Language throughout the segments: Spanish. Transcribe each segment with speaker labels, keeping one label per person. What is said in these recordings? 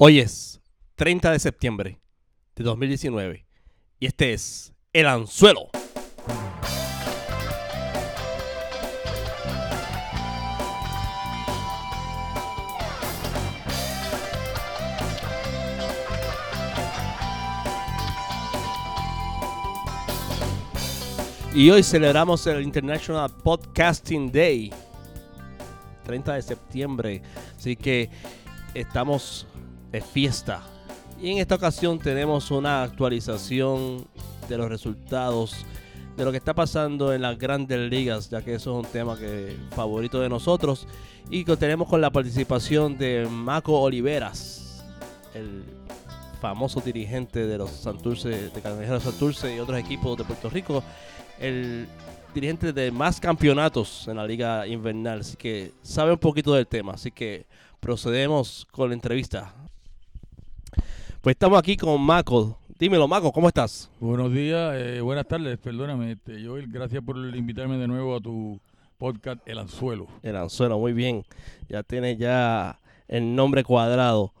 Speaker 1: Hoy es 30 de septiembre de 2019 y este es El Anzuelo. Y hoy celebramos el International Podcasting Day, 30 de septiembre. Así que estamos de fiesta. Y en esta ocasión tenemos una actualización de los resultados de lo que está pasando en las grandes ligas, ya que eso es un tema que favorito de nosotros. Y que tenemos con la participación de Maco Oliveras, el famoso dirigente de los Santurce, de Cangrejeros Santurce y otros equipos de Puerto Rico, el dirigente de más campeonatos en la liga invernal, así que sabe un poquito del tema, así que procedemos con la entrevista. Pues estamos aquí con Maco. Dímelo, Maco, ¿cómo estás?
Speaker 2: Buenos días, eh, buenas tardes, perdóname, este, Joel, gracias por invitarme de nuevo a tu podcast El Anzuelo.
Speaker 1: El Anzuelo, muy bien. Ya tiene ya el nombre cuadrado.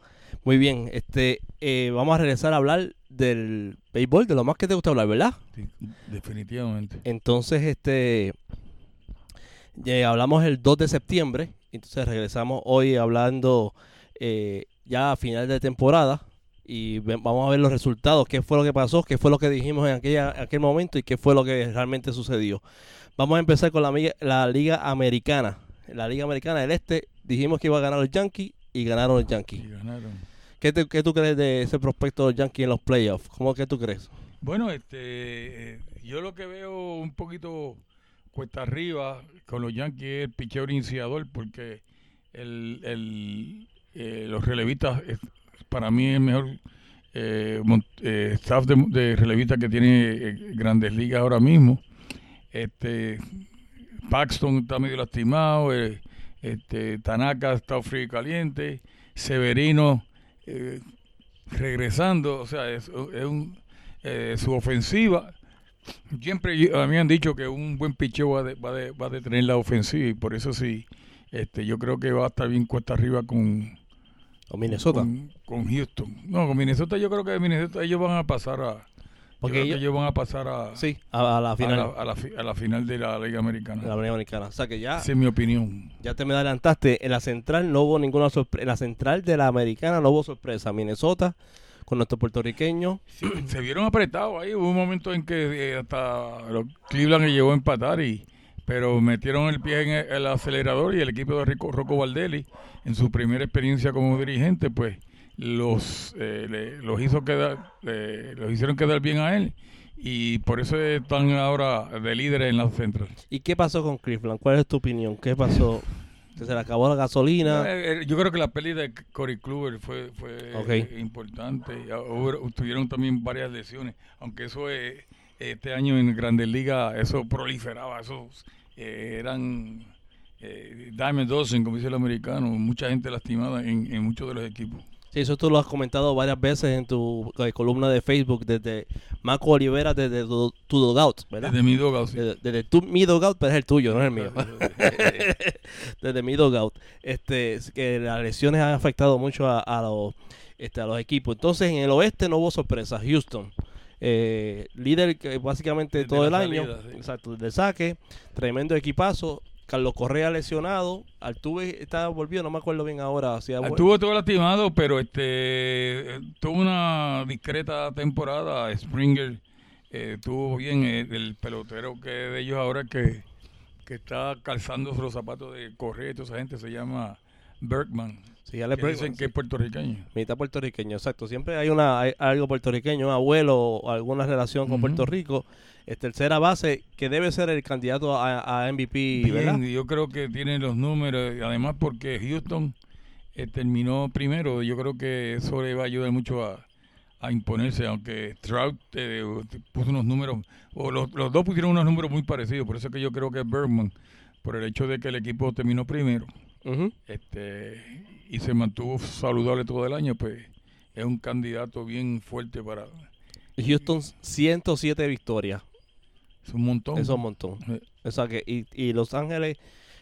Speaker 1: Muy bien, este, eh, vamos a regresar a hablar del béisbol, de lo más que te gusta hablar, ¿verdad?
Speaker 2: Sí, definitivamente.
Speaker 1: Entonces, este, ya hablamos el 2 de septiembre, entonces regresamos hoy hablando eh, ya a final de temporada y vamos a ver los resultados, qué fue lo que pasó, qué fue lo que dijimos en aquella, aquel momento y qué fue lo que realmente sucedió. Vamos a empezar con la, Liga Americana. La Liga Americana del Este dijimos que iba a ganar los Yankees y ganaron los Yankees.
Speaker 2: Y ganaron.
Speaker 1: ¿Qué, te- qué tú crees de ese prospecto de los Yankees en los playoffs? ¿Cómo que tú crees?
Speaker 2: Bueno, este, eh, yo lo que veo un poquito cuesta arriba con los Yankees es el picheo iniciador, porque el, el, eh, los relevistas, para mí el mejor eh, eh, staff de, de relevistas que tiene eh, Grandes Ligas ahora mismo. Este, Paxton está medio lastimado, eh, este, Tanaka está frío y caliente, Severino eh, regresando, o sea, es, es un, su ofensiva. Siempre a mí han dicho que un buen picheo va, va, va a detener la ofensiva y por eso sí, este, yo creo que va a estar bien cuesta arriba con,
Speaker 1: ¿O Minnesota?
Speaker 2: con, con Houston. No, con Minnesota yo creo que Minnesota ellos van a pasar a...
Speaker 1: Porque ellos-
Speaker 2: van a pasar a,
Speaker 1: Sí, a, a la
Speaker 2: a,
Speaker 1: final
Speaker 2: la, a la fi- a la final de la Liga Americana.
Speaker 1: de la Liga Americana. O sea que ya...
Speaker 2: Esa es mi opinión.
Speaker 1: Ya te me adelantaste. En la central no hubo ninguna sorpresa. En la central de la americana no hubo sorpresa. Minnesota con nuestro puertorriqueño.
Speaker 2: Sí, se vieron apretados ahí. Hubo un momento en que eh, hasta Cleveland llegó a empatar, y pero metieron el pie en el, el acelerador y el equipo de Rico, Rocco Valdelli, en su primera experiencia como dirigente, pues los, eh, le- los hizo quedar, le- los hicieron quedar bien a él y por eso están ahora de líderes en la central.
Speaker 1: ¿Y qué pasó con Cleveland? ¿Cuál es tu opinión? ¿Qué pasó? ¿Que ¿Se le acabó la gasolina?
Speaker 2: Eh, eh, Yo creo que la pérdida de Cory Kluber fue, fue
Speaker 1: Ok.
Speaker 2: eh, importante. Hubo- tuvieron también varias lesiones, aunque eso eh, este año en Grandes Ligas eso proliferaba, esos eh, eran eh, dime dozen, como dice el americano, mucha gente lastimada en, en muchos de los equipos.
Speaker 1: Sí, eso tú lo has comentado varias veces en tu eh, columna de Facebook desde Marco Olivera, desde tu, tu Dugout, ¿verdad?
Speaker 2: Desde mi dugout, sí.
Speaker 1: Desde, desde tu, mi Dugout, pero es el tuyo, no es el mío. desde mi Dugout. Este, es que las lesiones han afectado mucho a, a los, este, a los equipos. Entonces, en el oeste no hubo sorpresas. Houston, eh, líder que básicamente
Speaker 2: Desde
Speaker 1: todo el año.
Speaker 2: salida, sí.
Speaker 1: Exacto, de saque, tremendo equipazo. Carlos Correa lesionado. Altuve está volvido, no me acuerdo bien ahora. Vuel-
Speaker 2: Estuvo todo lastimado, pero este eh, tuvo una discreta temporada. Springer eh, estuvo bien. eh, el pelotero que de ellos ahora que, que está calzando los zapatos de Correa y toda esa gente se llama Bergman.
Speaker 1: Sí,
Speaker 2: Que dicen que
Speaker 1: sí.
Speaker 2: es puertorriqueño.
Speaker 1: Mitad puertorriqueño, exacto. Siempre hay una hay algo puertorriqueño, un abuelo o alguna relación con. Puerto Rico. Es tercera base que debe ser el candidato a, a MVP,
Speaker 2: yo creo que tiene los números, además porque Houston eh, terminó primero, yo creo que eso le va a ayudar mucho a, a imponerse, aunque Trout eh, puso unos números, o los, los dos pusieron unos números muy parecidos, por eso es que yo creo que Bergman, por el hecho de que el equipo terminó primero Este y se mantuvo saludable todo el año, pues es un candidato bien fuerte para...
Speaker 1: Houston 107 victorias.
Speaker 2: Es un montón.
Speaker 1: Es un montón. O sea que, y, y Los Ángeles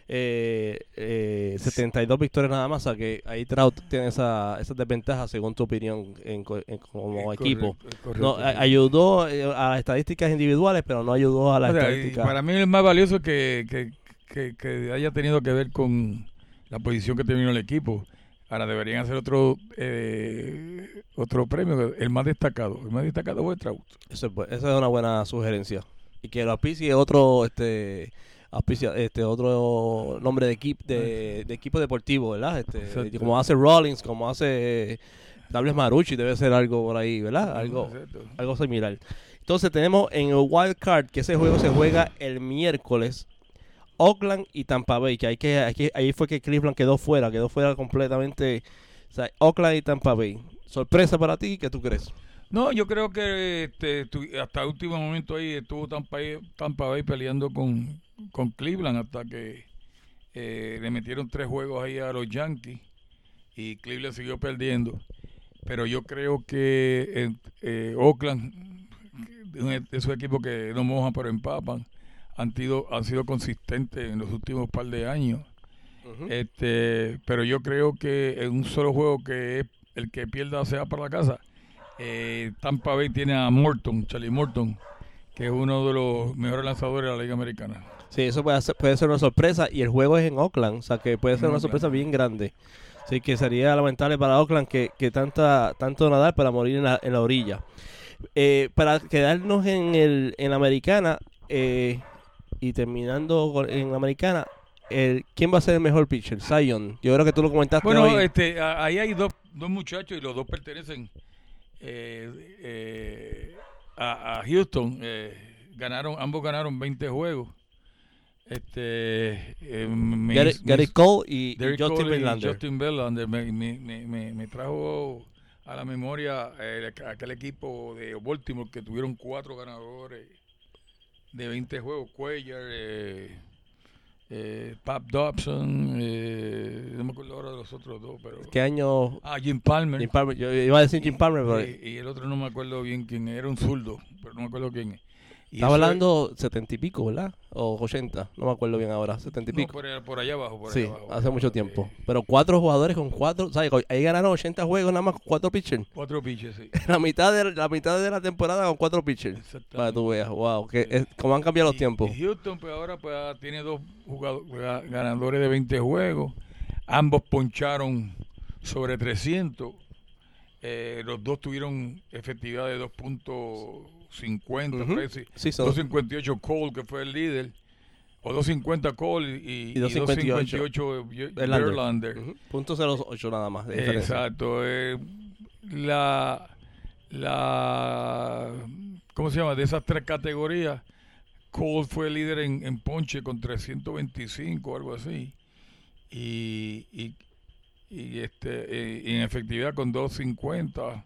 Speaker 1: eh, eh, 72 victorias nada más, o sea que ahí Trout tiene esa, esa desventaja según tu opinión en, en- como
Speaker 2: Es
Speaker 1: equipo.
Speaker 2: correcto, es correcto,
Speaker 1: No, a- ayudó eh, a las estadísticas individuales, pero no ayudó a las
Speaker 2: O sea, y
Speaker 1: estadísticas.
Speaker 2: para mí es más valioso que, que, que- que haya tenido que ver con la posición que terminó el equipo. Ahora deberían hacer otro eh, otro premio, el más destacado. El más destacado fue Trout.
Speaker 1: Eso esa es una buena sugerencia. Y que lo auspicie otro, este, auspicia, este, otro nombre de equipo, de, de equipo deportivo, ¿verdad? Este,
Speaker 2: Exacto.
Speaker 1: como hace Rollins, como hace Tables Marucci, debe ser algo por ahí, ¿verdad? Algo,
Speaker 2: Exacto.
Speaker 1: algo similar. Entonces tenemos en el Wild Card que ese juego se juega el miércoles. Oakland y Tampa Bay, que, hay que, ahí fue que Cleveland quedó fuera, quedó fuera completamente. O sea, Oakland y Tampa Bay. Sorpresa para ti, ¿qué tú crees?
Speaker 2: No, yo creo que este, hasta el último momento ahí estuvo Tampa, Tampa Bay peleando con, con Cleveland hasta que eh, le metieron tres juegos ahí a los Yankees y Cleveland siguió perdiendo. Pero yo creo que eh, eh, Oakland, de esos equipos que no mojan pero empapan, han sido, han sido consistentes en los últimos par de años. Este, pero yo creo que en un solo juego que es el que pierda se va para la casa. Eh, Tampa Bay tiene a Morton, Charlie Morton, que es uno de los mejores lanzadores de la Liga Americana.
Speaker 1: Sí, eso puede ser, puede ser una sorpresa y el juego es en Oakland, o sea que puede ser
Speaker 2: En
Speaker 1: una
Speaker 2: Oakland.
Speaker 1: sorpresa bien grande. Así que sería lamentable para Oakland que, que tanta, tanto nadar para morir en la, en la orilla. Eh, para quedarnos en, el, en la americana eh, y terminando en la americana, el, ¿quién va a ser el mejor pitcher? Zion. Yo creo que tú lo comentaste
Speaker 2: Bueno,
Speaker 1: hoy.
Speaker 2: este, ahí hay dos, dos muchachos y los dos pertenecen eh, eh, a, a Houston. eh, ganaron, ambos ganaron 20 juegos. Este, eh,
Speaker 1: Gary, Cole y,
Speaker 2: Derek
Speaker 1: Justin
Speaker 2: Cole y
Speaker 1: Verlander.
Speaker 2: Justin Verlander me, me- me- me- me trajo a la memoria eh, aquel equipo de Baltimore que tuvieron cuatro ganadores de 20 juegos. Cuellar, eh, eh, Pap Dobson, eh, no me acuerdo ahora de los otros dos, pero...
Speaker 1: ¿Qué año?
Speaker 2: Ah, Jim Palmer.
Speaker 1: Jim Palmer. Yo iba a decir Jim Palmer, pero
Speaker 2: Eh, y el otro no me acuerdo bien quién era, un zurdo, pero no me acuerdo quién es. Y
Speaker 1: estaba hablando setenta y pico, ¿verdad? O 80, no me acuerdo bien ahora, setenta y
Speaker 2: no,
Speaker 1: pico.
Speaker 2: por, por allá abajo, por
Speaker 1: Sí,
Speaker 2: allá abajo.
Speaker 1: hace mucho tiempo. Pero cuatro jugadores con cuatro, ¿sabes? Ahí ganaron 80 juegos nada más con cuatro pitchers.
Speaker 2: Cuatro pitches, sí.
Speaker 1: La mitad de la mitad de la temporada con cuatro pitchers. Para que tú veas, wow, que es, cómo han cambiado los tiempos.
Speaker 2: y Houston, pues ahora pues, ah, tiene dos jugadores, ga- ganadores de 20 juegos. Ambos poncharon sobre 300. Eh, los dos tuvieron efectividad de 2.50,
Speaker 1: Ujú.
Speaker 2: parece.
Speaker 1: Sí, son
Speaker 2: 2.58 Cole, que fue el líder. O 2.50 Cole y,
Speaker 1: Y 2.58
Speaker 2: 2.58 Ye-
Speaker 1: Verlander.
Speaker 2: Verlander.
Speaker 1: Ujú, punto 08 nada más. de.
Speaker 2: Exacto. eh, la, la, ¿cómo se llama? De esas tres categorías, Cole fue líder en, en ponche con 325 o algo así. Y, y, y, este, eh, y en efectividad con 250.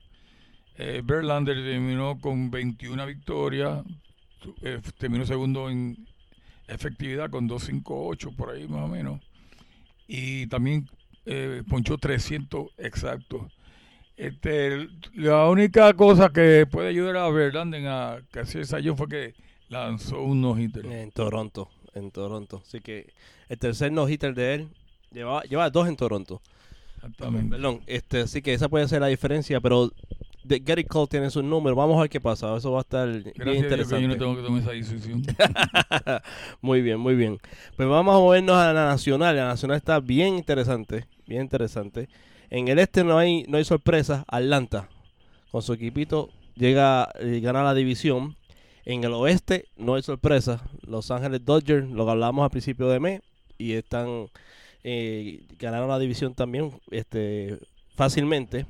Speaker 2: Eh, Verlander terminó con 21 victorias. eh, terminó segundo en efectividad con 258 por ahí más o menos. Y también eh, ponchó 300 exactos. Este, la única cosa que puede ayudar a Verlander a que hacer esa fue que lanzó un no-hitter.
Speaker 1: En Toronto, en Toronto. Así que el tercer no-hitter de él llevaba, lleva dos en Toronto.
Speaker 2: Exactamente.
Speaker 1: Perdón, este, así que esa puede ser la diferencia, pero de Gary Cole tiene su número. Vamos a ver qué pasa. Eso va a estar bien
Speaker 2: Gracias a Dios que
Speaker 1: interesante.
Speaker 2: yo no tengo que tomar esa decisión.
Speaker 1: Muy bien, muy bien. Pues vamos a movernos a la nacional. La nacional está bien interesante, bien interesante. En el este no hay no hay sorpresas. Atlanta con su equipito llega y gana la división. En el oeste no hay sorpresa. Los Ángeles Dodgers, lo que hablamos al principio de mes, y están eh, ganaron la división también este fácilmente.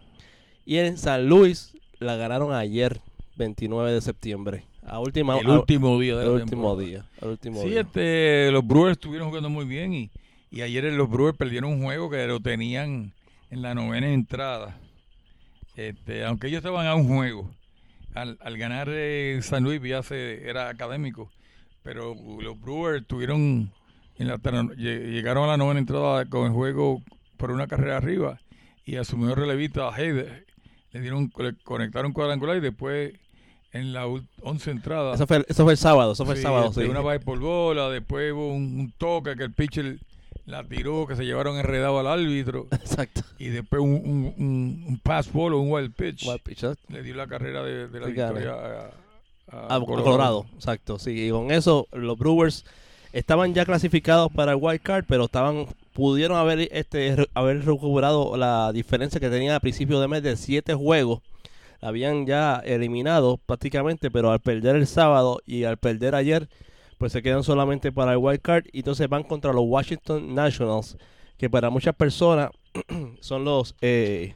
Speaker 1: Y en San Luis la ganaron ayer, 29 de septiembre. A última
Speaker 2: el
Speaker 1: a-
Speaker 2: último día de
Speaker 1: el
Speaker 2: la
Speaker 1: último día. El último
Speaker 2: Sí,
Speaker 1: día.
Speaker 2: este, los Brewers estuvieron jugando muy bien y, y ayer los Brewers perdieron un juego que lo tenían en la novena entrada. Este, aunque ellos estaban a un juego. Al, al ganar eh, San Luis ya se, era académico. Pero los Brewers tuvieron en la, llegaron a la novena entrada con el juego por una carrera arriba y a su mejor relevista Heider le dieron le conectaron cuadrangular y después en la once entradas
Speaker 1: Eso fue, eso fue el sábado, eso fue el sábado, sí.
Speaker 2: Una base por bola, después hubo un, un toque que el pitcher la tiró, que se llevaron enredado al árbitro.
Speaker 1: Exacto.
Speaker 2: Y después un, un, un, un pass ball o un wild pitch
Speaker 1: Wild pitch, ¿eh?
Speaker 2: le dio la carrera de, de la
Speaker 1: Sí,
Speaker 2: victoria a,
Speaker 1: Ah, Colorado. exacto. Sí, y con eso los Brewers estaban ya clasificados para el wild card, pero estaban pudieron haber este haber recuperado la diferencia que tenían a principio de mes de siete juegos. La habían ya eliminado prácticamente, pero al perder el sábado y al perder ayer, pues se quedan solamente para el wild card y entonces van contra los Washington Nationals, que para muchas personas son los eh,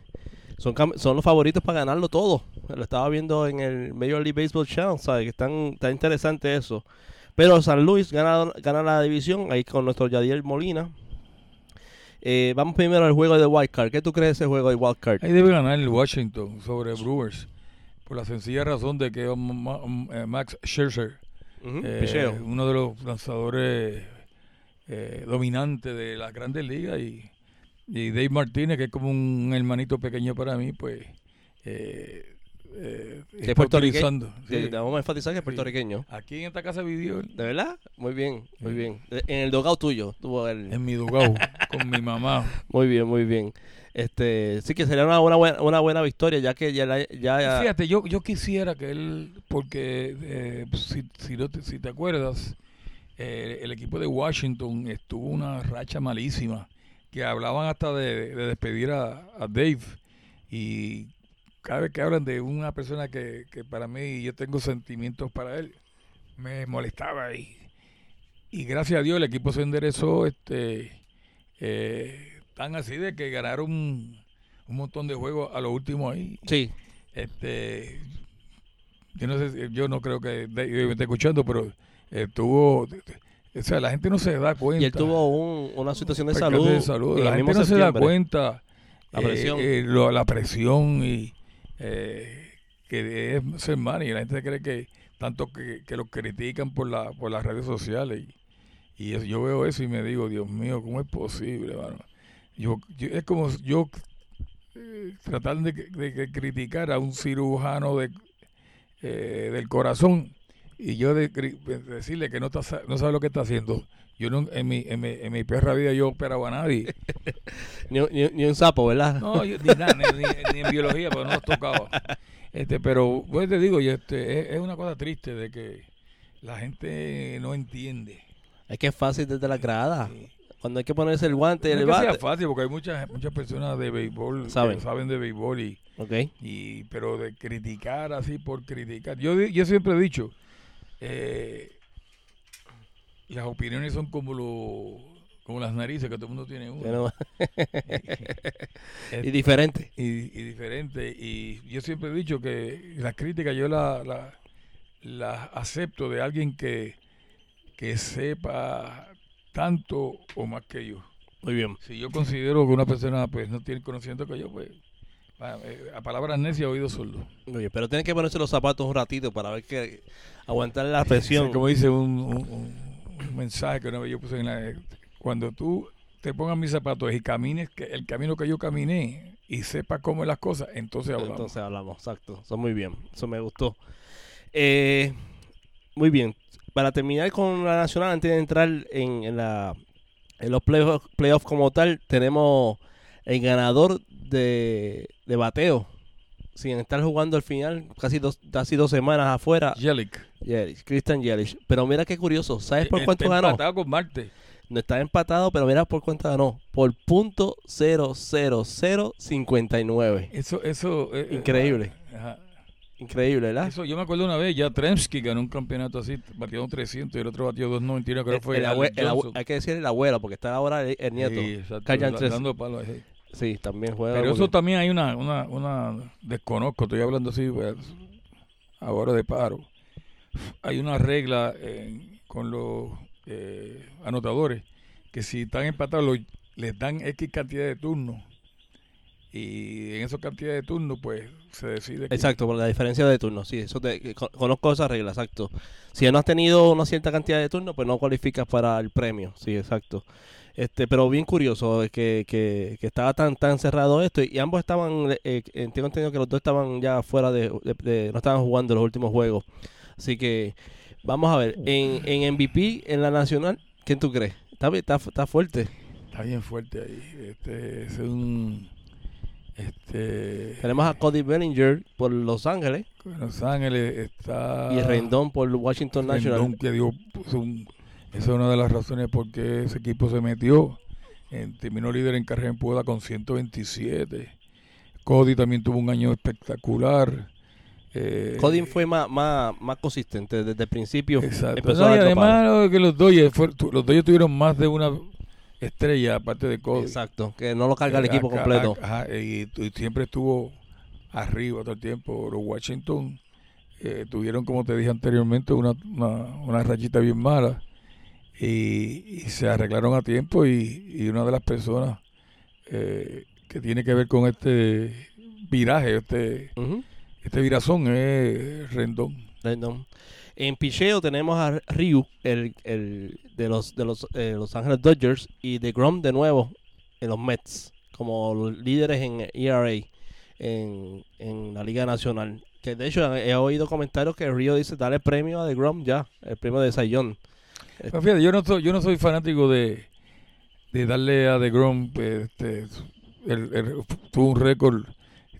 Speaker 1: son, son los favoritos para ganarlo todo. Lo estaba viendo en el Major League Baseball Channel, ¿sabes? Que están, está interesante eso. Pero San Luis gana, gana la división ahí con nuestro Yadier Molina. Eh, vamos primero al juego de Wild Card. ¿Qué tú crees de ese juego de Wild Card?
Speaker 2: Ahí debe ganar el Washington sobre Brewers. Por la sencilla razón de que eh, Max Scherzer, eh, uno de los lanzadores eh, dominantes de las grandes ligas, y, y Dave Martínez, que es como un hermanito pequeño para mí, pues. Eh, eh,
Speaker 1: Que es puertorriqueño. Sí,
Speaker 2: sí.
Speaker 1: vamos a enfatizar que es
Speaker 2: Sí.
Speaker 1: puertorriqueño.
Speaker 2: Aquí en esta casa vivió él,
Speaker 1: ¿De verdad? Muy bien, muy
Speaker 2: Sí.
Speaker 1: bien. En el dogado tuyo. Tuvo el...
Speaker 2: en mi dugau con mi mamá.
Speaker 1: Muy bien, muy bien. Este, sí que sería una, una buena, una buena victoria, ya que ya, la- ya, ya-
Speaker 2: Fíjate, yo, yo quisiera que él, porque eh, si, si, no te, si te acuerdas, eh, el equipo de Washington estuvo una racha malísima, que hablaban hasta de, de despedir a, a Dave. Y cada vez que hablan de una persona que, que para mí yo tengo sentimientos para él, me molestaba. Y, y gracias a Dios el equipo se enderezó este, eh, tan así de que ganaron un, un montón de juegos a lo último ahí.
Speaker 1: sí,
Speaker 2: Este, yo no sé, yo no creo que me esté escuchando, pero estuvo, o sea, la gente no se da cuenta.
Speaker 1: y él tuvo un- una situación de salud.
Speaker 2: de salud.
Speaker 1: en
Speaker 2: La gente no se da cuenta.
Speaker 1: La
Speaker 2: eh,
Speaker 1: presión.
Speaker 2: eh, lo- la presión y eh, que es ser man y la gente cree que tanto que, que lo critican por la por las redes sociales y, yo veo eso y me digo Dios mío cómo es posible mano? yo, yo- es como yo eh, tratar de, de- criticar a un cirujano de, eh, del corazón y yo de, decirle que no está, no sabe lo que está haciendo yo no, en mi en mi, en mi perra vida yo operaba a nadie
Speaker 1: Ni, un- ni- ni un sapo, ¿verdad?
Speaker 2: no, yo, ni, nada, ni, ni- en biología, porque no nos tocaba. Este, pero, pues te digo, y este, es, es una cosa triste de que la gente no entiende.
Speaker 1: Es que es fácil desde la grada.
Speaker 2: Sí.
Speaker 1: Cuando hay que ponerse el guante y
Speaker 2: No
Speaker 1: el
Speaker 2: es
Speaker 1: bate.
Speaker 2: fácil, porque hay muchas muchas personas de béisbol
Speaker 1: Saben.
Speaker 2: que saben de béisbol, y,
Speaker 1: Ok.
Speaker 2: y, pero de criticar así por criticar. Yo, yo siempre he dicho, eh, las opiniones son como, lo, como las narices, que todo el mundo tiene una. Este,
Speaker 1: y diferente.
Speaker 2: y, y diferente. Y yo siempre he dicho que las críticas yo las la, las acepto de alguien que, que sepa tanto o más que yo.
Speaker 1: Muy bien.
Speaker 2: Si yo considero que una persona pues no tiene conocimiento que yo, pues a, eh, a palabras necias, oído sordo.
Speaker 1: Pero tiene que ponerse los zapatos un ratito para ver que aguantar la presión.
Speaker 2: Como dice un, un- un- un mensaje que una vez yo puse en la... Cuando tú te pongas mis zapatos y camines el camino que yo caminé y sepas cómo es las cosas, entonces hablamos.
Speaker 1: Entonces hablamos, exacto. Eso muy bien. Eso me gustó. Eh, muy bien. Para terminar con la nacional, antes de entrar en, en la, en los playoffs como tal, tenemos el ganador de bateo. Sin estar jugando al final, casi dos, casi dos semanas afuera,
Speaker 2: Yelich.
Speaker 1: Yelich, Christian Yelich. Pero mira qué curioso, ¿sabes por
Speaker 2: Está
Speaker 1: cuánto ganó?
Speaker 2: empatado con Marte.
Speaker 1: No está empatado, pero mira por cuánto ganó. Por punto 00059.
Speaker 2: Eso, eso. eh, eh,
Speaker 1: Increíble.
Speaker 2: ajá.
Speaker 1: Increíble, ¿verdad?
Speaker 2: Eso, yo me acuerdo una vez, ya Tremsky ganó un campeonato así, batió un 300 y el otro batió 291, creo que fue
Speaker 1: El abue- el abue- hay que decir el abuelo, porque está ahora el, el nieto.
Speaker 2: Sí, exacto, dando palo.
Speaker 1: Sí, también juega.
Speaker 2: Pero eso también hay una, una, una, desconozco, estoy hablando así, pues, ahora de paro. Hay una regla eh, con los eh, anotadores que si están empatados los- les dan X cantidad de turnos y en esa cantidad de turnos pues se decide quién-
Speaker 1: Exacto, por la diferencia de turnos. Sí, eso te, co- conozco esa regla, exacto. Si no has tenido una cierta cantidad de turnos, pues no cualificas para el premio. Sí, exacto. Este, pero bien curioso que, que, que estaba tan tan cerrado esto y ambos estaban, eh, tengo entendido que los dos estaban ya fuera de, de- de- no estaban jugando los últimos juegos. Así que vamos a ver, en, en MVP, en la nacional, ¿quién tú crees? Está, está, está fuerte.
Speaker 2: Está bien fuerte ahí. Este es un. Este.
Speaker 1: Tenemos a Cody Bellinger por Los Ángeles
Speaker 2: Los Ángeles está.
Speaker 1: y Rendón por Washington National.
Speaker 2: Rendón, que dio, puso un- esa es una de las razones por qué ese equipo se metió. Eh, terminó líder en carrera en Puebla con 127. Cody también tuvo un año espectacular. Eh,
Speaker 1: Cody fue más, más, más consistente desde el principio.
Speaker 2: Exacto.
Speaker 1: Empezó
Speaker 2: No,
Speaker 1: a
Speaker 2: y además que los Dodgers, los Dodgers tuvieron más de una estrella aparte de Cody.
Speaker 1: Exacto, que no lo carga el
Speaker 2: Eh,
Speaker 1: equipo
Speaker 2: acá-
Speaker 1: completo.
Speaker 2: ajá, y, y siempre estuvo arriba todo el tiempo. Los Washington eh, tuvieron, como te dije anteriormente, una, una, una rachita bien mala y, y se arreglaron a tiempo y, y una de las personas eh, que tiene que ver con este viraje, este,
Speaker 1: Ujú.
Speaker 2: este virazón es Rendón.
Speaker 1: Rendón. En picheo tenemos a Ryu, el, el de los de los eh, Los Ángeles Dodgers, y de Grom de nuevo en los Mets, como líderes en ERA en, en la Liga Nacional. Que de hecho he oído comentarios que Ryu dice dale premio a DeGrom ya, el premio de Sayón.
Speaker 2: Pero fíjate, yo no soy, yo no soy fanático de, de darle a DeGrom, este, el- el- tuvo un récord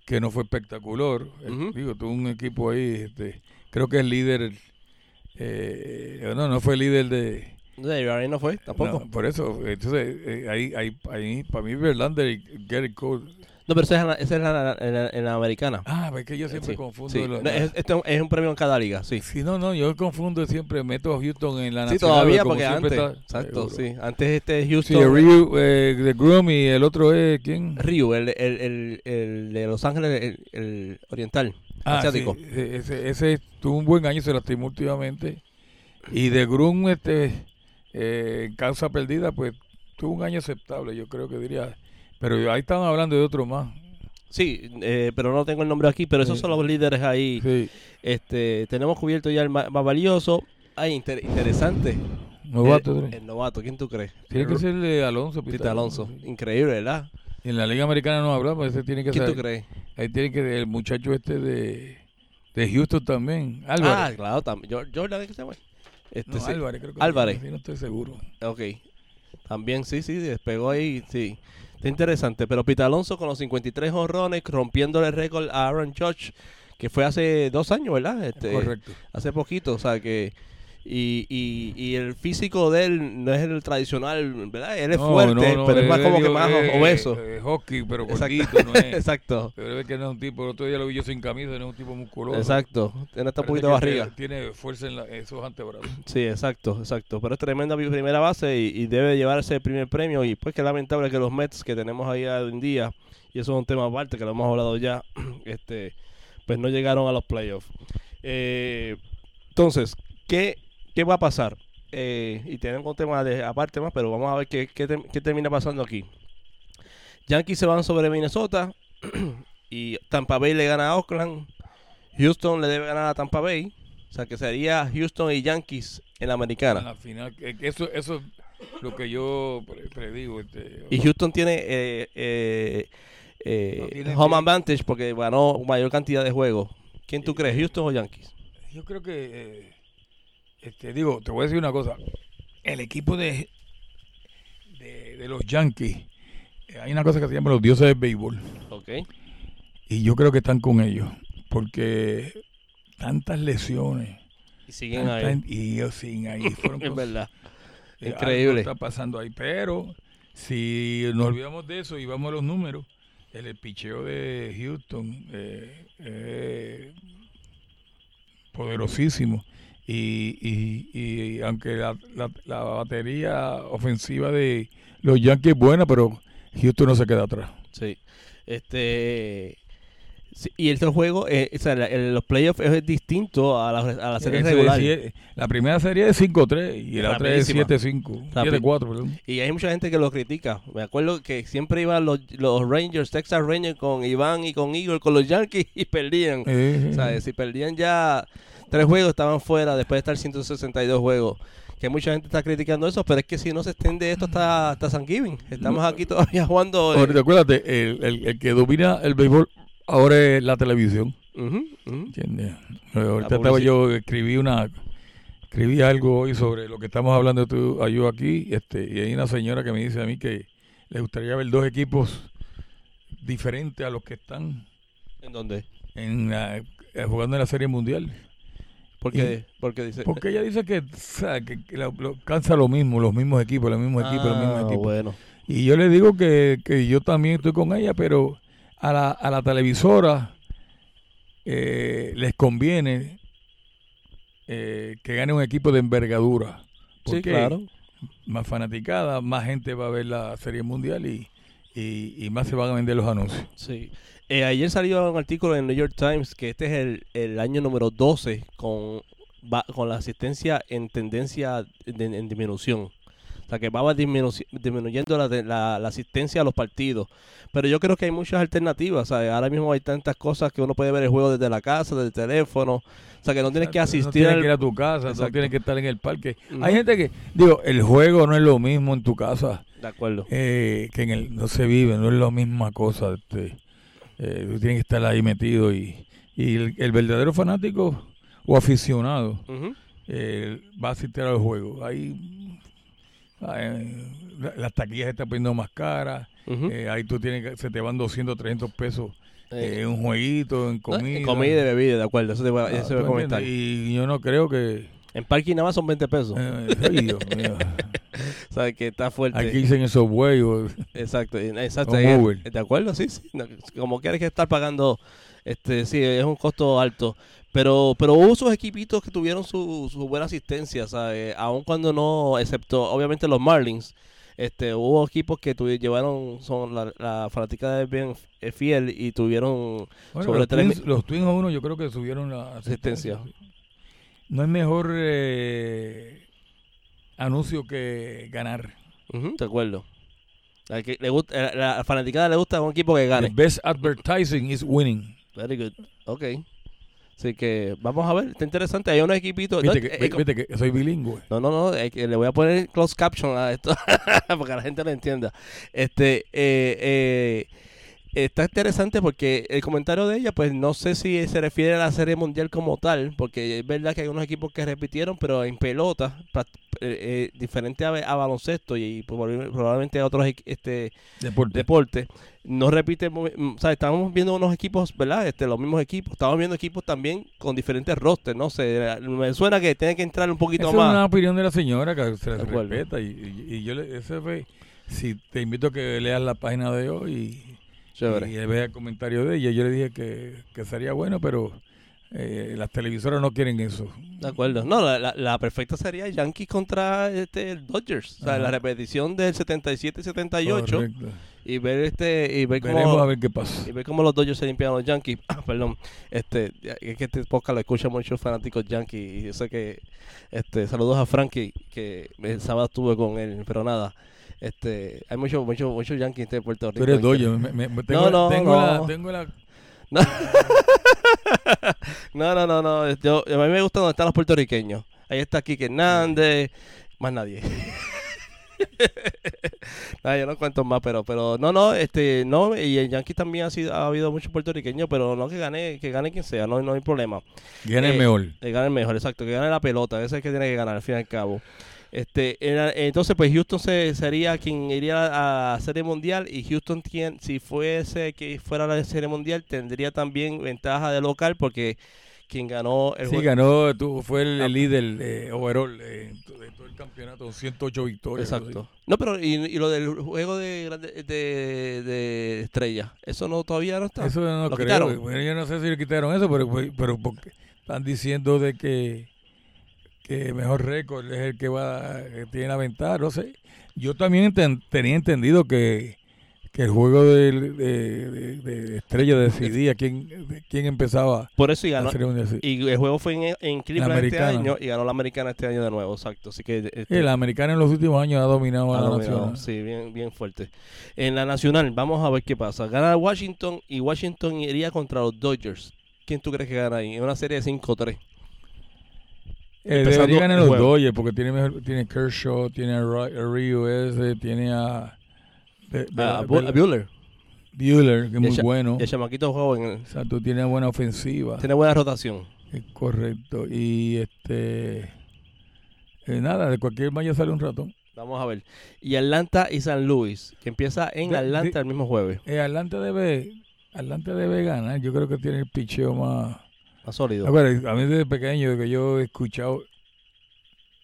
Speaker 2: que no fue espectacular. Eh,
Speaker 1: Ujú.
Speaker 2: Digo, tuvo un equipo ahí, este, creo que es líder, eh, no, no fue líder de...
Speaker 1: De no fue, tampoco.
Speaker 2: no, por eso, entonces, eh, ahí, ahí, ahí, para mí Verlander y Gary Cole.
Speaker 1: No, pero esa es, la, esa es la, en la- en la americana.
Speaker 2: Ah, es que yo siempre
Speaker 1: Sí,
Speaker 2: confundo.
Speaker 1: sí.
Speaker 2: los-
Speaker 1: No, es, este es un premio en cada liga, sí.
Speaker 2: Sí, no, no, yo confundo siempre, meto a Houston en la
Speaker 1: Sí,
Speaker 2: nacional,
Speaker 1: todavía,
Speaker 2: como
Speaker 1: porque antes.
Speaker 2: está-
Speaker 1: Exacto,
Speaker 2: seguro.
Speaker 1: sí. Antes este
Speaker 2: Sí,
Speaker 1: Houston.
Speaker 2: Ryu, eh, de Groom y el otro es, ¿quién?
Speaker 1: Ryu, el, el, el, el de Los Ángeles, el, el oriental,
Speaker 2: Ah,
Speaker 1: asiático.
Speaker 2: sí, e- ese, ese tuvo un buen año, se lastimó últimamente. Y de Grum, este, eh, en causa perdida, pues tuvo un año aceptable, yo creo que diría. Pero ahí estaban hablando de otro más.
Speaker 1: Sí, eh, pero no tengo el nombre aquí, pero esos
Speaker 2: Sí.
Speaker 1: son los líderes ahí.
Speaker 2: Sí,
Speaker 1: Este, tenemos cubierto ya el más, valioso. Ay, inter- interesante.
Speaker 2: novato.
Speaker 1: el, novato, ¿quién tú crees?
Speaker 2: tiene que ser de Alonso. Pita
Speaker 1: Alonso. Increíble, ¿verdad?
Speaker 2: Y en la Liga Americana no hablamos, ese tiene que
Speaker 1: ¿Quién
Speaker 2: ser.
Speaker 1: tú crees?
Speaker 2: Ahí tiene que el muchacho este de, de Houston también.
Speaker 1: Ah,
Speaker 2: Álvarez.
Speaker 1: claro, también. Yo- Jordan, ¿qué se llama? Este,
Speaker 2: no,
Speaker 1: sí.
Speaker 2: Álvarez, creo que
Speaker 1: Álvarez.
Speaker 2: sí, no estoy seguro.
Speaker 1: Ok. También, sí, sí, despegó ahí, sí. Está interesante. Pero Pita Alonso con los 53 honrones, rompiendo el récord a Aaron Judge, que fue hace dos años, ¿verdad? Este,
Speaker 2: Correcto.
Speaker 1: Hace poquito, o sea que... Y, y, y el físico de él no es el tradicional, ¿verdad? Él es
Speaker 2: No,
Speaker 1: fuerte,
Speaker 2: no, no,
Speaker 1: pero es más como que más
Speaker 2: eh,
Speaker 1: obeso.
Speaker 2: eh, hockey, pero
Speaker 1: Exacto.
Speaker 2: cortito, no es.
Speaker 1: Exacto.
Speaker 2: Pero es que no es un tipo, el otro día lo vi yo sin camisa, no es un tipo musculoso.
Speaker 1: Exacto. Tiene hasta un poquito de barriga.
Speaker 2: Tiene fuerza en la- esos antebrazos.
Speaker 1: Sí, exacto, exacto. Pero es tremenda primera base y, y debe llevarse el primer premio. Y pues que lamentable que los Mets que tenemos ahí hoy en día, y eso es un tema aparte que lo hemos hablado ya, este pues no llegaron a los playoffs. Eh, entonces, ¿qué, ¿qué va a pasar? Eh, y tenemos un tema de aparte más, pero vamos a ver qué, qué, te- qué termina pasando aquí. Yankees se van sobre Minnesota y Tampa Bay le gana a Oakland. Houston le debe ganar a Tampa Bay. O sea que sería Houston y Yankees en la
Speaker 2: En
Speaker 1: americana.
Speaker 2: la final, que eso, eso es lo que yo pre- predigo. Este,
Speaker 1: Y Houston tiene eh, eh, eh,
Speaker 2: No tiene
Speaker 1: home advantage porque ganó mayor cantidad de juegos. ¿Quién tú crees, Houston o Yankees?
Speaker 2: Yo creo que, eh, este, digo, te voy a decir una cosa. El equipo de, de, de los Yankees, eh, hay una cosa que se llama los dioses del béisbol. Y yo creo que están con ellos. Porque tantas lesiones.
Speaker 1: Y siguen ahí.
Speaker 2: y ellos siguen ahí. Fueron
Speaker 1: Es
Speaker 2: cosas-
Speaker 1: verdad.
Speaker 2: eh, algo
Speaker 1: Increíble.
Speaker 2: está pasando ahí. Pero si nos olvidamos de eso y vamos a los números, el, el picheo de Houston eh, eh, poderosísimo. Y, y, y aunque la, la- la batería ofensiva de los Yankees es buena, pero Houston no se queda atrás.
Speaker 1: Sí. Este. sí, y el juego, eh, o sea, la- el- los playoffs es distinto a la, a la serie regular.
Speaker 2: la primera serie es 5-3 y la otra es
Speaker 1: Rapidísima.
Speaker 2: 7-5.
Speaker 1: Rapi-
Speaker 2: 7-4, perdón.
Speaker 1: Y hay mucha gente que lo critica. Me acuerdo que siempre iban los, los Rangers, Texas Rangers con Iván y con Igor, con los Yankees y perdían.
Speaker 2: Eh,
Speaker 1: O sea, si perdían ya tres juegos, estaban fuera después de estar 162 juegos. Que mucha gente está criticando eso, pero es que si no se extiende esto hasta, hasta San Giving. Estamos
Speaker 2: No.
Speaker 1: aquí todavía jugando. eh,
Speaker 2: Ahorita, acuérdate, el, el- el que domina el béisbol ahora es la televisión. Eh, Ahorita estaba yo, escribí una escribí algo hoy sobre lo que estamos hablando tú a yo aquí, este, y hay una señora que me dice a mí que le gustaría ver dos equipos diferentes a los que están
Speaker 1: ¿En dónde?
Speaker 2: en la- eh, jugando en la Serie Mundial.
Speaker 1: Porque, porque dice.
Speaker 2: Porque ella dice que, o sea, que, que lo- lo- cansa lo mismo, los mismos equipos, los mismos equipos, los mismos
Speaker 1: Ah,
Speaker 2: equipos.
Speaker 1: Bueno.
Speaker 2: Y yo le digo que, que yo también estoy con ella, pero a la, a la televisora eh, les conviene eh, que gane un equipo de envergadura.
Speaker 1: Sí,
Speaker 2: Porque
Speaker 1: claro.
Speaker 2: Más fanaticada, más gente va a ver la Serie Mundial y, y, y más se van a vender los anuncios.
Speaker 1: Sí. Eh, ayer salió un artículo en New York Times que este es el, el año número 12 con, con la asistencia en tendencia de- en disminución. O sea, que va disminu- disminuyendo la, de- la- la asistencia a los partidos. Pero yo creo que hay muchas alternativas. ¿sabes? Ahora mismo hay tantas cosas que uno puede ver el juego desde la casa, desde el teléfono. O sea, que no tienes que
Speaker 2: No
Speaker 1: asistir
Speaker 2: tienes
Speaker 1: al-
Speaker 2: que ir a tu casa, no tienes que estar en el parque. Hay gente que, digo, el juego no es lo mismo en tu casa
Speaker 1: De acuerdo.
Speaker 2: eh, que en el, no se vive, no es la misma cosa. Este, eh, tú tienes que estar ahí metido y, y el, el verdadero fanático o aficionado eh, va a asistir a los juegos. La- las taquillas se están poniendo más caras.
Speaker 1: Ujú.
Speaker 2: eh, ahí tú tienes que, se te van 200, 300 pesos
Speaker 1: Eh,
Speaker 2: en un jueguito, en
Speaker 1: no,
Speaker 2: comida.
Speaker 1: en comida y bebida, de acuerdo. Eso te voy a,
Speaker 2: Ah,
Speaker 1: eso
Speaker 2: ¿tú
Speaker 1: te voy a comentar.
Speaker 2: entiendes? Y yo no creo que...
Speaker 1: En parking nada más son 20 pesos.
Speaker 2: eh, ay, Dios mío.
Speaker 1: O sea, que está fuerte.
Speaker 2: Aquí dicen esos bueyos.
Speaker 1: Exacto, exacto. ¿De acuerdo? Sí, sí. No, como quieres que estar pagando, este, sí, es un costo alto. Pero, pero hubo sus equipitos que tuvieron su, su buena asistencia, ¿sabes? Aun cuando no, excepto obviamente los Marlins, este, hubo equipos que tuvi- llevaron, son la, la fanaticada es bien eh, fiel y tuvieron
Speaker 2: Bueno,
Speaker 1: Sobre
Speaker 2: los,
Speaker 1: tres
Speaker 2: twins, los Twins uno yo creo que subieron la
Speaker 1: Asistencia.
Speaker 2: No es mejor eh, anuncio que ganar.
Speaker 1: Ujú, de acuerdo. La, que le gusta, la, la fanaticada le gusta un equipo que
Speaker 2: The
Speaker 1: gane.
Speaker 2: best advertising is winning.
Speaker 1: Very good. Ok. Así que vamos a ver, está interesante. Hay unos equipitos.
Speaker 2: Viste
Speaker 1: no,
Speaker 2: que,
Speaker 1: eh,
Speaker 2: viste que soy bilingüe.
Speaker 1: No, no, no, le voy a poner closed caption a esto para que la gente lo entienda. Este, eh, eh, está interesante porque el comentario de ella, pues no sé si se refiere a la serie mundial como tal, porque es verdad que hay unos equipos que repitieron, pero en pelota, eh, eh, diferente a, a baloncesto y, probablemente a otros este,
Speaker 2: Deporte.
Speaker 1: deportes, no repite, mm, o sea, estamos viendo unos equipos, ¿verdad? Este, los mismos equipos, estamos viendo equipos también con diferentes rosters, no sé, me suena que tiene que entrar un poquito
Speaker 2: Esa es
Speaker 1: más.
Speaker 2: una opinión de la señora que se respeta. Y, y- y yo le, ese fue, si te invito a que leas la página de hoy y,
Speaker 1: Chévere.
Speaker 2: y vea el comentario de ella, yo le dije que, que sería bueno, pero eh, las televisoras no quieren eso.
Speaker 1: De acuerdo. No, la, la- la perfecta sería Yankees contra este Dodgers. O sea,
Speaker 2: Ajá.
Speaker 1: la repetición del 77 y 78
Speaker 2: Correcto.
Speaker 1: y ver este y ver
Speaker 2: Veremos
Speaker 1: cómo
Speaker 2: a ver qué pasa.
Speaker 1: y ver cómo los Dodgers se limpian a los Yankees. Ah, perdón. Este, es que este podcast lo escuchan muchos fanáticos Yankees y yo sé que este saludos a Frankie que el sábado estuve con él, pero nada. Este, hay muchos muchos muchos Yankees de Puerto Rico.
Speaker 2: Tú eres doyo. me- me- tengo,
Speaker 1: no,
Speaker 2: tengo
Speaker 1: no.
Speaker 2: La, tengo la
Speaker 1: No, no, no, no. Yo, a mí me gusta donde están los puertorriqueños. Ahí está Kike Hernández, más nadie. Nada, yo no cuento más, pero, pero no, no, este, no, y en Yankee también ha sido, ha habido muchos puertorriqueños, pero no que gane, que gane quien sea, no, no hay problema.
Speaker 2: Gana el
Speaker 1: Eh,
Speaker 2: mejor.
Speaker 1: Que gane el mejor, exacto, que gane la pelota, ese es el que tiene que ganar al fin y al cabo. Este, era- entonces, pues Houston se, sería quien iría a Serie Mundial y Houston, tien- si fuese que fuera a la Serie Mundial, tendría también ventaja de local porque quien ganó el
Speaker 2: Sí, ganó, tú, fue el, el líder eh, overall eh, de todo el campeonato, 108 victorias.
Speaker 1: Exacto. No, pero y, y lo del juego de, grande- de, de estrella, eso no todavía no está.
Speaker 2: Eso no
Speaker 1: ¿Lo
Speaker 2: creo.
Speaker 1: quitaron?
Speaker 2: Bueno, yo no sé si le quitaron eso, pero, pero porque están diciendo de que, que mejor récord es el que va que tiene la ventaja. No sé. Yo también enten- tenía entendido que, que el juego de, de, de estrella decidía quién, quién empezaba
Speaker 1: Por eso y ganó. Y el juego fue en, en Cleveland este
Speaker 2: americana.
Speaker 1: año y ganó la americana este año de nuevo, exacto. Así que este,
Speaker 2: El americano en los últimos años ha dominado a la
Speaker 1: no, sí, bien, bien fuerte. En la nacional, vamos a ver qué pasa. Gana Washington y Washington iría contra los Dodgers. ¿Quién tú crees que gana ahí? En una serie de 5-3.
Speaker 2: Eh, debería ganar los. Dodgers porque tiene, mejor- tiene Kershaw, tiene a, Rio ese, tiene a, de- de-
Speaker 1: A,
Speaker 2: de-
Speaker 1: Bu- a Buehler.
Speaker 2: Buehler, que es
Speaker 1: Y
Speaker 2: muy bueno.
Speaker 1: El chamaquito joven. eh,
Speaker 2: Exacto, tiene buena ofensiva.
Speaker 1: Tiene buena rotación.
Speaker 2: Es correcto. Y este. eh, nada, de cualquier malla sale un ratón.
Speaker 1: Vamos a ver. Y Atlanta y San Luis, que empieza en
Speaker 2: De-
Speaker 1: Atlanta
Speaker 2: de-
Speaker 1: el mismo jueves.
Speaker 2: Eh, Atlanta debe, Atlanta debe ganar. Yo creo que tiene el picheo más.
Speaker 1: Más sólido.
Speaker 2: Acuérdate, a mí desde pequeño que yo he escuchado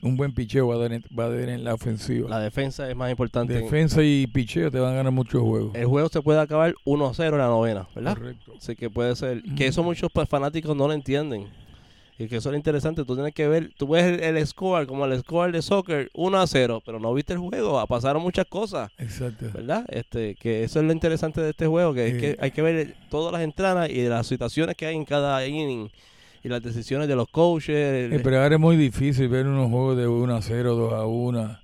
Speaker 2: un buen picheo va a dar en, va a dar en la ofensiva.
Speaker 1: La defensa es más importante.
Speaker 2: Defensa y picheo te van a ganar muchos juegos.
Speaker 1: El juego se puede acabar 1-0 en la novena, ¿verdad?
Speaker 2: Correcto.
Speaker 1: Así que puede ser. Que eso muchos fanáticos no lo entienden. Y que eso es interesante. Tú tienes que ver. Tú ves el, el score como el score de soccer 1-0, pero no viste el juego. Pasaron muchas cosas.
Speaker 2: Exacto.
Speaker 1: ¿verdad? Este, que eso es lo interesante de este juego, que, es
Speaker 2: Sí.
Speaker 1: que hay que ver todas las entradas y las situaciones que hay en cada inning y las decisiones de los coaches.
Speaker 2: Eh, pero ahora es muy difícil ver unos juegos de 1 a 0, 2 a 1.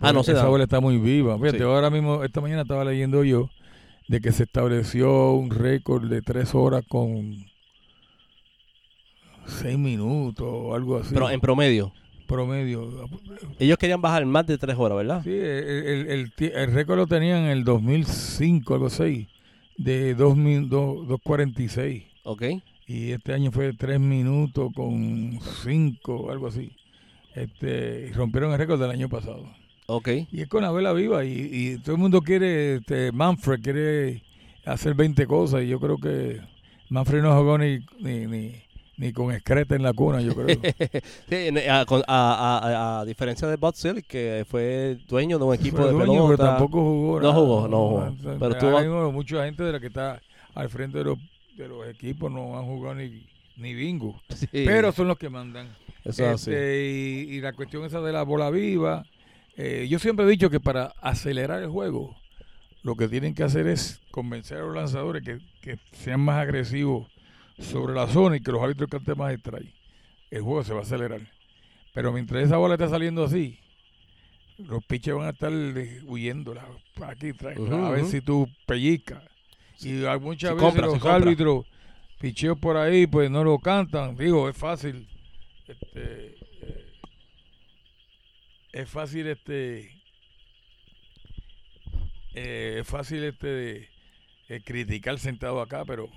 Speaker 1: Ah, no se
Speaker 2: Esa bola está muy viva. Fíjate,
Speaker 1: Sí.
Speaker 2: ahora mismo, esta mañana estaba leyendo yo de que se estableció un récord de 3 horas con 6 minutos o algo así.
Speaker 1: pero en promedio.
Speaker 2: promedio.
Speaker 1: Ellos querían bajar más de tres horas, ¿verdad?
Speaker 2: Sí, el, el, el ti- el récord lo tenían en el 2005, algo así, de 2 dos- 2.46.
Speaker 1: Ok.
Speaker 2: Y este año fue 3 minutos con 5, algo así. Este, y rompieron el récord del año pasado.
Speaker 1: Ok.
Speaker 2: Y es con la vela viva y, y todo el mundo quiere, este, Manfred quiere hacer 20 cosas y yo creo que Manfred no jugó ni, ni, ni, ni con excreta en la cuna, yo creo.
Speaker 1: Sí, a, con- a- a- a diferencia de Selig, que fue dueño de un equipo
Speaker 2: Fue
Speaker 1: de
Speaker 2: dueño,
Speaker 1: pelota.
Speaker 2: pero tampoco jugó.
Speaker 1: No
Speaker 2: nada.
Speaker 1: jugó, no jugó. Pero tuvo-
Speaker 2: mismo mucha gente de la que está al frente de los, de los equipos no han jugado ni, ni bingo.
Speaker 1: Sí,
Speaker 2: Pero son los que mandan.
Speaker 1: eso.
Speaker 2: Este, y, y la cuestión esa de la bola viva, eh, yo siempre he dicho que para acelerar el juego, lo que tienen que hacer es convencer a los lanzadores que, que sean más agresivos sobre la zona y que los árbitros canten más strike. El juego se va a acelerar. Pero mientras esa bola está saliendo así, los pitchers van a estar huyendo aquí trae, a ver si tú pellizcas. Y hay muchas veces
Speaker 1: compra,
Speaker 2: los árbitros picheos por ahí, pues no lo cantan. Digo, es fácil. Este, eh, es fácil este eh, es fácil este eh, criticar sentado acá, pero,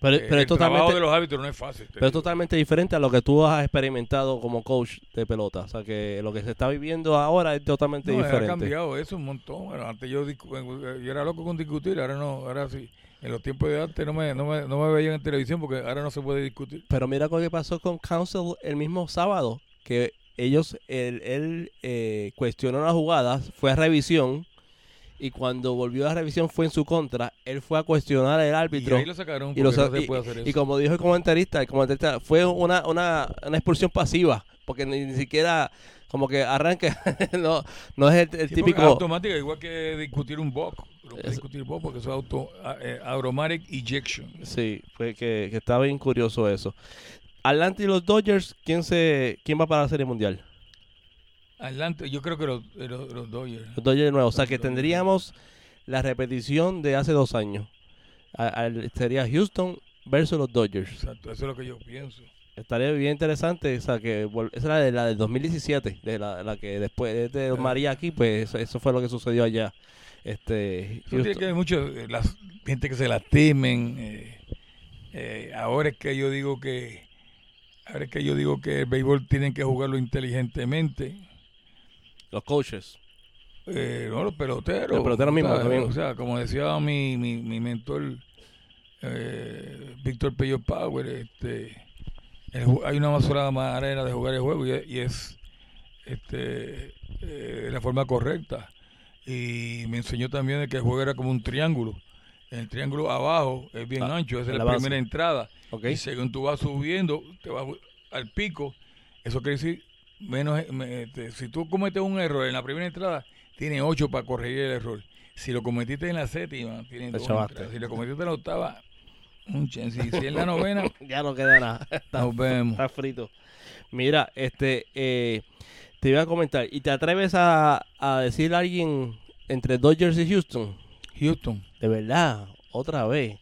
Speaker 1: pero,
Speaker 2: eh,
Speaker 1: pero es
Speaker 2: el trabajo
Speaker 1: totalmente,
Speaker 2: de los árbitros no es fácil. te
Speaker 1: pero es totalmente diferente a lo que tú has experimentado como coach de pelota. O sea, que lo que se está viviendo ahora es totalmente
Speaker 2: No, ha
Speaker 1: diferente.
Speaker 2: cambiado eso un montón. Bueno, antes yo, discu- eh, yo era loco con discutir, ahora no, ahora sí. En los tiempos de antes no me, no me, no me veían en televisión porque ahora no se puede discutir.
Speaker 1: Pero mira lo que pasó con Council el mismo sábado, que ellos, él, él, eh, cuestionó las jugadas, fue a revisión, y cuando volvió a la revisión fue en su contra, él fue a cuestionar al
Speaker 2: Y
Speaker 1: árbitro.
Speaker 2: ahí lo sacaron
Speaker 1: y lo sa- y-. Y como dijo el comentarista, el comentarista fue una, una, una expulsión pasiva, porque ni, ni siquiera como que arranca, no, no es el, el
Speaker 2: Sí, porque
Speaker 1: típico...
Speaker 2: automática, igual que discutir un puedes
Speaker 1: Es-
Speaker 2: discutir BOC porque eso es auto, eh, automatic ejection.
Speaker 1: Sí, fue que, que estaba bien curioso eso. Atlanta y los Dodgers, ¿quién se quién va para la Serie Mundial?
Speaker 2: Atlanta, yo creo que los, eh, los, los Dodgers.
Speaker 1: Los Dodgers de nuevo. O sea que tendríamos la repetición de hace dos años. A- sería Houston versus los Dodgers.
Speaker 2: Exacto, eso es lo que yo pienso.
Speaker 1: Estaría bien interesante. O sea que esa era de la del 2017, de la, la que después de María aquí, pues eso, eso fue lo que sucedió allá. Este,
Speaker 2: Eso tiene que ver mucho, eh, la gente que se lastimen. Eh, eh, ahora es que yo digo que ahora es que yo digo que el béisbol tienen que jugarlo inteligentemente.
Speaker 1: Los coaches.
Speaker 2: Eh, no, los peloteros.
Speaker 1: Los peloteros mismos.
Speaker 2: O sea, como decía mi, mi, mi mentor, eh, Víctor Pello Power, este, el hay una sola manera de jugar el juego y es, y es, este, eh, la forma correcta. Y me enseñó también de que el juego era como un triángulo. El triángulo abajo es bien
Speaker 1: Ah,
Speaker 2: ancho, esa es la, primera entrada. Y según tú vas subiendo, te vas al pico, eso quiere decir, menos me- este, si tú cometes un error en la primera entrada, tienes ocho para corregir el error. Si lo cometiste en la séptima, tienes
Speaker 1: Te
Speaker 2: dos entradas. Si lo cometiste en la octava, un chance. Si en la novena,
Speaker 1: ya no queda nada. Está,
Speaker 2: nos vemos.
Speaker 1: está frito. Mira, este, eh, te iba a comentar. ¿Y te atreves a, a decir a alguien entre Dodgers y Houston?
Speaker 2: Houston.
Speaker 1: De verdad, otra vez.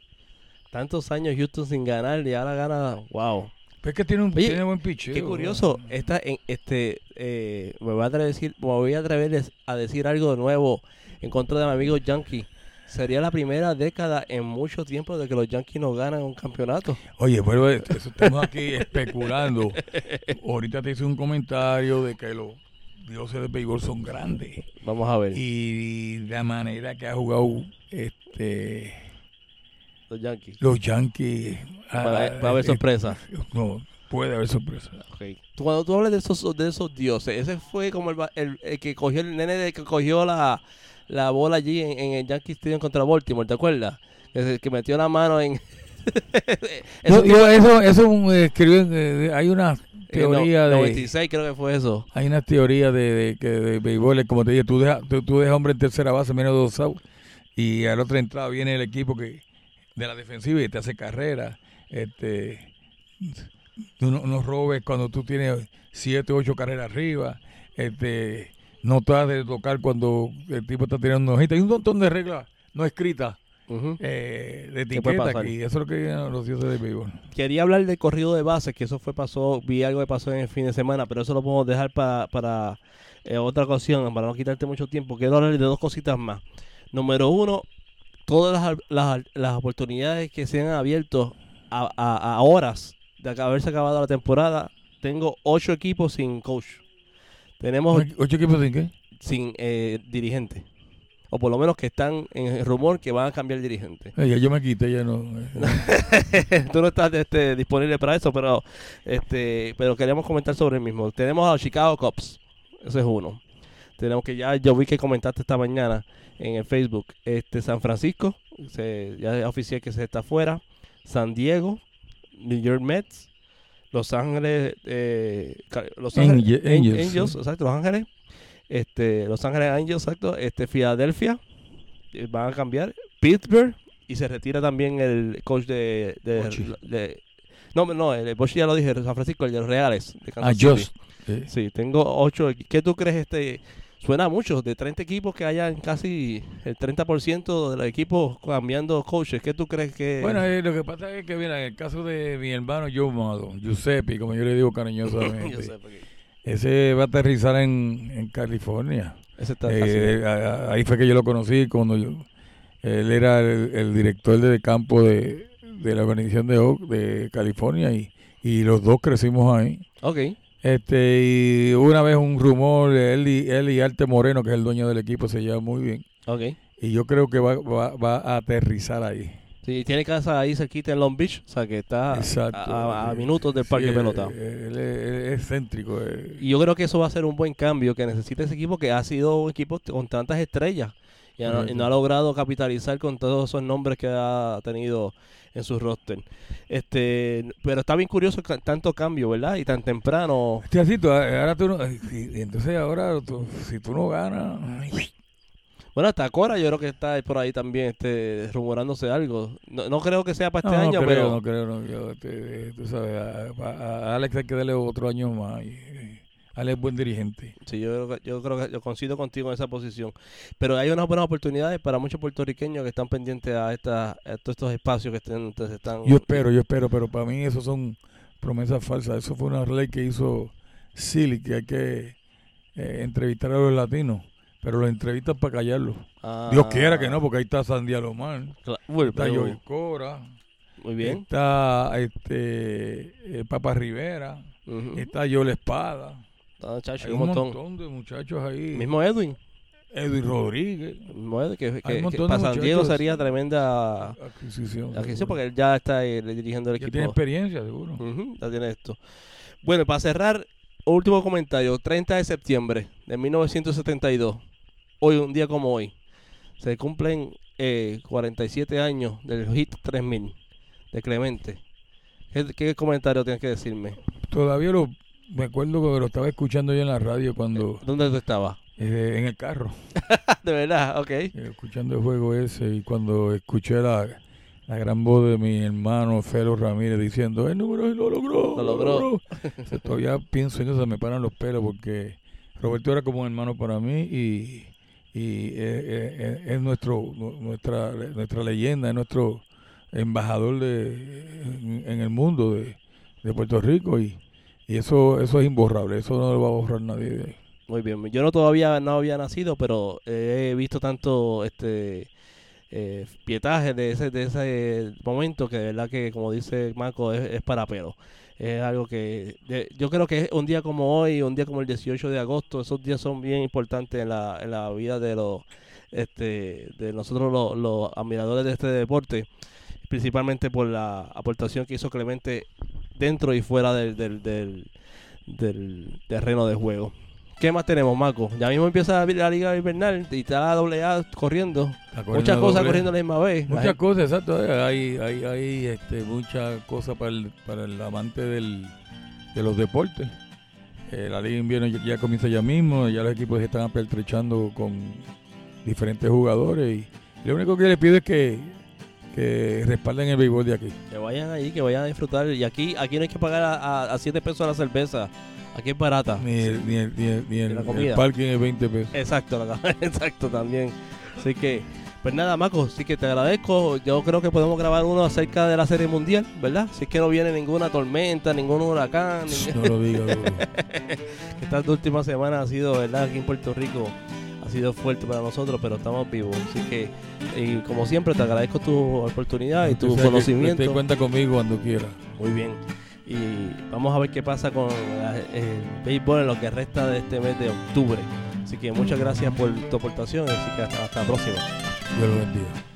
Speaker 1: Tantos años Houston sin ganar y ahora gana. Wow.
Speaker 2: Es que tiene, un,
Speaker 1: Oye,
Speaker 2: tiene buen picheo.
Speaker 1: Qué curioso. Esta, en, este, eh, me voy a atrever a decir, me voy a atrever a decir algo de nuevo en contra de mi amigo Yankee. Sería la primera década en mucho tiempo de que los Yankees no ganan un campeonato.
Speaker 2: Oye, pero eso estamos aquí especulando. Ahorita te hice un comentario de que los dioses del béisbol son grandes.
Speaker 1: Vamos a ver.
Speaker 2: Y la manera que ha jugado este
Speaker 1: los Yankees.
Speaker 2: Los Yankees.
Speaker 1: Va, a haber sorpresa.
Speaker 2: No, puede haber sorpresa.
Speaker 1: Okay. Cuando tú hablas de esos, de esos dioses, ese fue como el, el, que cogió el nene de que cogió la, la bola allí en, en, el Yankee Stadium contra Baltimore, ¿te acuerdas? Que, que metió la mano en.
Speaker 2: eso, eso, eso escribió, eh, hay una teoría de
Speaker 1: 96 creo que fue eso.
Speaker 2: Hay una teoría de, de que de, béisbol, como te dije, tú dejas tú, dejas hombre en tercera base menos dos outs y a la otra entrada viene el equipo que de la defensiva y te hace carrera. Este, no, no robes cuando tú tienes siete, ocho carreras arriba. Este, no te de tocar cuando el tipo está tirando una hojita. Hay un montón de reglas no escritas. eh, de etiqueta y eso es lo que los dioses de béisbol.
Speaker 1: Quería hablar del corrido de bases, que eso fue pasó, vi algo que pasó en el fin de semana, pero eso lo podemos dejar para, para eh, otra ocasión, para no quitarte mucho tiempo. Quiero hablar de dos cositas más. Número uno, todas las, las, oportunidades que se han abierto a, horas de haberse acabado la temporada, tengo ocho equipos sin coach. Tenemos
Speaker 2: ocho equipos sin qué?
Speaker 1: Sin eh, dirigente. O por lo menos que están en el rumor que van a cambiar dirigente.
Speaker 2: Eh, ya yo me quité, ya no.
Speaker 1: Eh. Tú no estás este, disponible para eso, pero este, pero queríamos comentar sobre el mismo. Tenemos a los Chicago Cubs. Ese es uno. Tenemos que ya, yo vi que comentaste esta mañana en el Facebook. Este San Francisco, se, ya oficial que se está afuera. San Diego, New York Mets, Los Ángeles, eh, Los Ángeles Angels, exacto, Los Ángeles, este, Los Ángeles Angels, exacto, este, Filadelfia, eh, van a cambiar, Pittsburgh y se retira también el coach de, de, no, no, el coach ya lo dije, San Francisco, el de los Reales. De
Speaker 2: ah,
Speaker 1: Sí, tengo ocho. ¿Qué tú crees este? Suena mucho, de 30 equipos que hayan casi el 30% de los equipos cambiando coaches. ¿Qué tú crees que...?
Speaker 2: Bueno, eh, lo que pasa es que, mira, en el caso de mi hermano Joe Giuseppe, como yo le digo cariñosamente, ese va a aterrizar en, California. Ese está eh, ahí fue que yo lo conocí cuando yo... Él era el, director de campo de, la organización de, de California y, y los dos crecimos ahí.
Speaker 1: Ok.
Speaker 2: Este, y una vez un rumor, él y, él y Arte Moreno, que es el dueño del equipo, se lleva muy bien. Y yo creo que va, va, a aterrizar ahí.
Speaker 1: Sí, tiene casa ahí cerquita en Long Beach, o sea que está a, minutos del parque pelota.
Speaker 2: Él, es céntrico. Eh.
Speaker 1: Y yo creo que eso va a ser un buen cambio que necesita ese equipo que ha sido un equipo con tantas estrellas y, no, ha logrado capitalizar con todos esos nombres que ha tenido en su roster. Este, pero está bien curioso tanto cambio, ¿verdad? Y tan temprano.
Speaker 2: Sí, así, ahora tú no, entonces ahora si tú no ganas...
Speaker 1: Bueno, hasta Cora yo creo que está por ahí también este, rumorándose algo. No, creo que sea para este año,
Speaker 2: no
Speaker 1: pero...
Speaker 2: No creo, no creo. Este, tú sabes, a, Alex hay que darle otro año más. Y, Ale es buen dirigente.
Speaker 1: Sí, yo creo que, yo creo que yo coincido contigo en esa posición. Pero hay unas buenas oportunidades para muchos puertorriqueños que están pendientes a, esta, todos estos espacios que estén, están...
Speaker 2: Yo espero, yo espero, pero para mí eso son promesas falsas. Eso fue una ley que hizo Silly, que hay que eh, entrevistar a los latinos. Pero los entrevistas para callarlos. Dios ah. quiera que no, porque ahí está Sandia Lomar. está Joey Cora.
Speaker 1: Muy bien.
Speaker 2: Está este eh, Papa Rivera. Está Joel Espada.
Speaker 1: Hay
Speaker 2: un, montón. de muchachos ahí.
Speaker 1: Mismo Edwin.
Speaker 2: Edwin Rodríguez.
Speaker 1: que, para San Diego sería tremenda adquisición. porque él ya está dirigiendo el equipo.
Speaker 2: Tiene experiencia, seguro.
Speaker 1: ya tiene esto. Bueno, para cerrar, último comentario. 30 de septiembre de 1972. Hoy, un día como hoy, se cumplen 47 eh, años del hit 3000 de Clemente. ¿Qué, ¿Qué, comentario tienes que decirme?
Speaker 2: Todavía lo me acuerdo que lo estaba escuchando yo en la radio cuando...
Speaker 1: ¿Dónde tú estabas?
Speaker 2: Eh, en el carro.
Speaker 1: de verdad, ok.
Speaker 2: Eh, escuchando el juego ese y cuando escuché la, la gran voz de mi hermano Felo Ramírez diciendo, el número lo logró.
Speaker 1: Lo logró.
Speaker 2: todavía pienso en eso, me paran los pelos porque Roberto era como un hermano para mí y, y eh, es, nuestro nuestra nuestra leyenda, es nuestro embajador de, en, el mundo de, de Puerto Rico y y eso, eso es imborrable, eso no lo va a borrar nadie de ahí.
Speaker 1: Muy bien, yo no todavía no había nacido, pero he visto tanto este eh, pietaje de ese, de ese momento que de verdad que, como dice Marco, es, para pelo. Es algo que yo creo que un día como hoy, un día como el 18 de agosto, esos días son bien importantes en la, en la vida de los este de nosotros los, los admiradores de este deporte, principalmente por la aportación que hizo Clemente dentro y fuera del, del, del, del terreno de juego. ¿Qué más tenemos, Marco? Ya mismo empieza la, liga invernal y está la doble A corriendo. Muchas cosas corriendo a la misma vez.
Speaker 2: Muchas cosas, exacto. eh, Hay, hay, hay este, muchas cosas para el, para el amante del, de los deportes. Eh, la Liga Invierno ya, ya comienza ya mismo, ya los equipos están apertrechando con diferentes jugadores. Y lo único que les pido es que, que respalden el béisbol de aquí.
Speaker 1: Que vayan allí, que vayan a disfrutar. Y aquí, aquí no hay que pagar a, a, 7 pesos la cerveza. Aquí es barata.
Speaker 2: Ni el, ni el, ni el, ni el- el parking es 20 pesos.
Speaker 1: Exacto, la- exacto también. Así que, pues nada, Marco, sí que te agradezco. Yo creo que podemos grabar uno acerca de la Serie Mundial, ¿verdad? Si es que no viene ninguna tormenta, ningún huracán. ni-
Speaker 2: No lo digas.
Speaker 1: Estas últimas semanas ha sido, ¿verdad? Aquí en Puerto Rico sido fuerte para nosotros, pero estamos vivos. Así que, y como siempre, te agradezco tu oportunidad y tu
Speaker 2: O sea, que
Speaker 1: conocimiento.
Speaker 2: Usted cuenta conmigo cuando quiera.
Speaker 1: Muy bien. Y vamos a ver qué pasa con el béisbol en lo que resta de este mes de octubre. Así que muchas gracias por tu aportación. Así que hasta, hasta la próxima.
Speaker 2: Dios lo bendiga.